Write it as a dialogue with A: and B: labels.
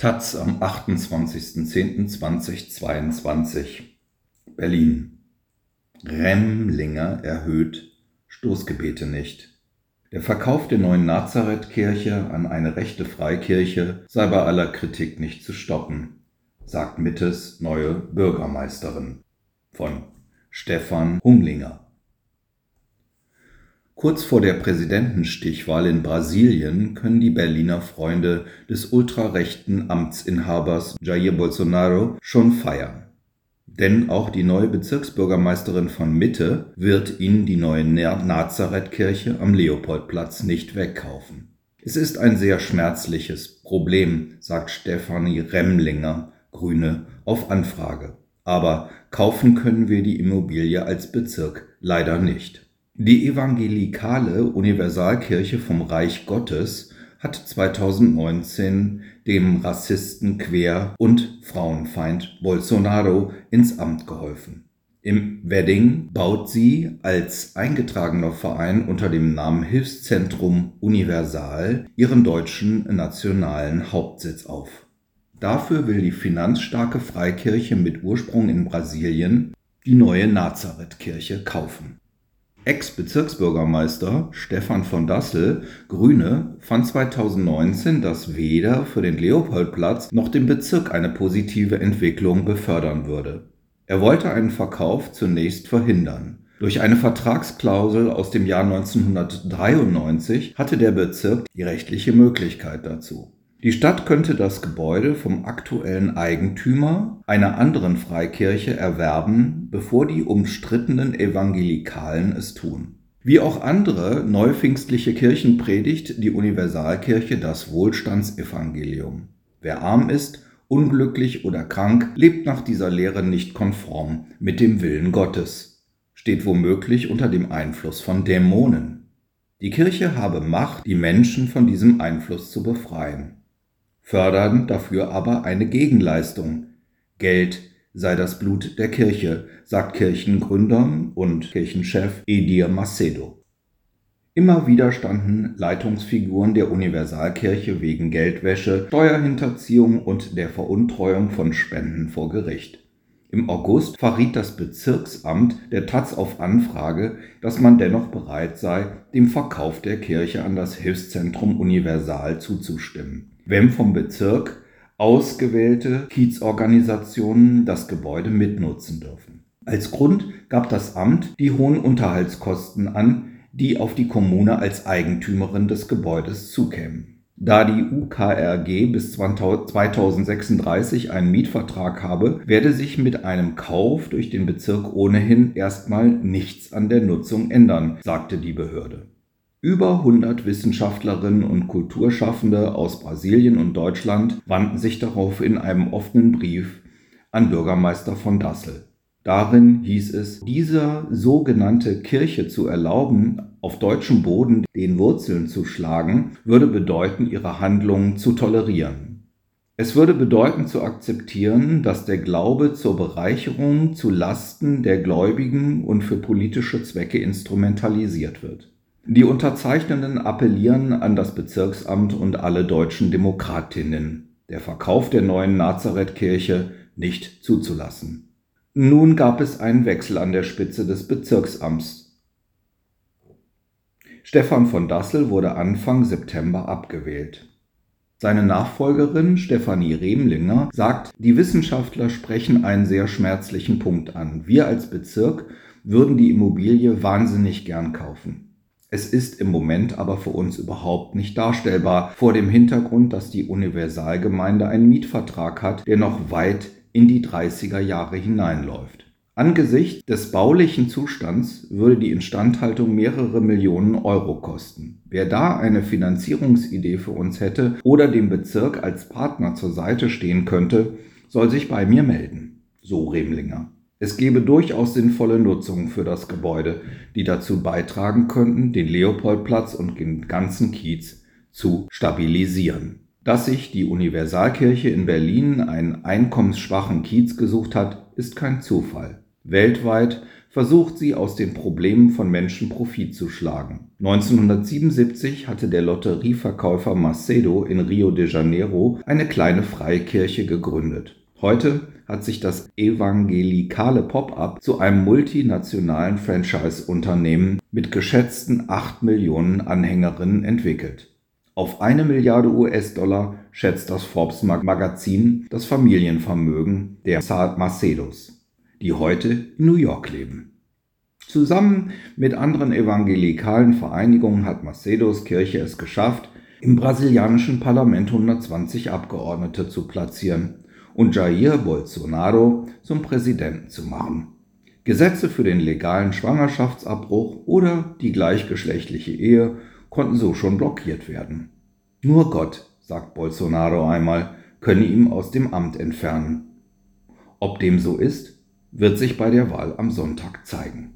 A: Taz am 28.10.2022 Berlin Remlinger erhöht Stoßgebete nicht. Der Verkauf der neuen Nazarethkirche an eine rechte Freikirche sei bei aller Kritik nicht zu stoppen, sagt Mittes neue Bürgermeisterin von Stefan Humlinger. Kurz vor der Präsidentenstichwahl in Brasilien können die Berliner Freunde des ultrarechten Amtsinhabers Jair Bolsonaro schon feiern. Denn auch die neue Bezirksbürgermeisterin von Mitte wird ihnen die neue Nazarethkirche am Leopoldplatz nicht wegkaufen. Es ist ein sehr schmerzliches Problem, sagt Stefanie Remlinger, Grüne, auf Anfrage. Aber kaufen können wir die Immobilie als Bezirk leider nicht. Die evangelikale Universalkirche vom Reich Gottes hat 2019 dem Rassisten, Quer- und Frauenfeind Bolsonaro ins Amt geholfen. Im Wedding baut sie als eingetragener Verein unter dem Namen Hilfszentrum Universal ihren deutschen nationalen Hauptsitz auf. Dafür will die finanzstarke Freikirche mit Ursprung in Brasilien die neue Nazarethkirche kaufen. Ex-Bezirksbürgermeister Stefan von Dassel, Grüne, fand 2019, dass weder für den Leopoldplatz noch den Bezirk eine positive Entwicklung befördern würde. Er wollte einen Verkauf zunächst verhindern. Durch eine Vertragsklausel aus dem Jahr 1993 hatte der Bezirk die rechtliche Möglichkeit dazu. Die Stadt könnte das Gebäude vom aktuellen Eigentümer, einer anderen Freikirche, erwerben, bevor die umstrittenen Evangelikalen es tun. Wie auch andere neupfingstliche Kirchen predigt die Universalkirche das Wohlstandsevangelium. Wer arm ist, unglücklich oder krank, lebt nach dieser Lehre nicht konform mit dem Willen Gottes, steht womöglich unter dem Einfluss von Dämonen. Die Kirche habe Macht, die Menschen von diesem Einfluss zu befreien fördern dafür aber eine Gegenleistung. Geld sei das Blut der Kirche, sagt Kirchengründer und Kirchenchef Edir Macedo. Immer wieder standen Leitungsfiguren der Universalkirche wegen Geldwäsche, Steuerhinterziehung und der Veruntreuung von Spenden vor Gericht. Im August verriet das Bezirksamt der Taz auf Anfrage, dass man dennoch bereit sei, dem Verkauf der Kirche an das Hilfszentrum Universal zuzustimmen wenn vom Bezirk ausgewählte Kiezorganisationen das Gebäude mitnutzen dürfen. Als Grund gab das Amt die hohen Unterhaltskosten an, die auf die Kommune als Eigentümerin des Gebäudes zukämen. Da die UKRG bis 2036 einen Mietvertrag habe, werde sich mit einem Kauf durch den Bezirk ohnehin erstmal nichts an der Nutzung ändern, sagte die Behörde. Über 100 Wissenschaftlerinnen und Kulturschaffende aus Brasilien und Deutschland wandten sich darauf in einem offenen Brief an Bürgermeister von Dassel. Darin hieß es, dieser sogenannte Kirche zu erlauben, auf deutschem Boden den Wurzeln zu schlagen, würde bedeuten, ihre Handlungen zu tolerieren. Es würde bedeuten zu akzeptieren, dass der Glaube zur Bereicherung zu Lasten der Gläubigen und für politische Zwecke instrumentalisiert wird. Die Unterzeichnenden appellieren an das Bezirksamt und alle deutschen Demokratinnen, der Verkauf der neuen Nazarethkirche nicht zuzulassen. Nun gab es einen Wechsel an der Spitze des Bezirksamts. Stefan von Dassel wurde Anfang September abgewählt. Seine Nachfolgerin Stefanie Remlinger sagt, die Wissenschaftler sprechen einen sehr schmerzlichen Punkt an. Wir als Bezirk würden die Immobilie wahnsinnig gern kaufen. Es ist im Moment aber für uns überhaupt nicht darstellbar, vor dem Hintergrund, dass die Universalgemeinde einen Mietvertrag hat, der noch weit in die 30er Jahre hineinläuft. Angesichts des baulichen Zustands würde die Instandhaltung mehrere Millionen Euro kosten. Wer da eine Finanzierungsidee für uns hätte oder dem Bezirk als Partner zur Seite stehen könnte, soll sich bei mir melden. So Remlinger. Es gäbe durchaus sinnvolle Nutzungen für das Gebäude, die dazu beitragen könnten, den Leopoldplatz und den ganzen Kiez zu stabilisieren. Dass sich die Universalkirche in Berlin einen einkommensschwachen Kiez gesucht hat, ist kein Zufall. Weltweit versucht sie aus den Problemen von Menschen Profit zu schlagen. 1977 hatte der Lotterieverkäufer Macedo in Rio de Janeiro eine kleine Freikirche gegründet. Heute hat sich das evangelikale Pop-up zu einem multinationalen Franchise-Unternehmen mit geschätzten 8 Millionen Anhängerinnen entwickelt. Auf eine Milliarde US-Dollar schätzt das Forbes Magazin das Familienvermögen der Macedos, die heute in New York leben. Zusammen mit anderen evangelikalen Vereinigungen hat Macedos Kirche es geschafft, im brasilianischen Parlament 120 Abgeordnete zu platzieren und Jair Bolsonaro zum Präsidenten zu machen. Gesetze für den legalen Schwangerschaftsabbruch oder die gleichgeschlechtliche Ehe konnten so schon blockiert werden. Nur Gott, sagt Bolsonaro einmal, könne ihm aus dem Amt entfernen. Ob dem so ist, wird sich bei der Wahl am Sonntag zeigen.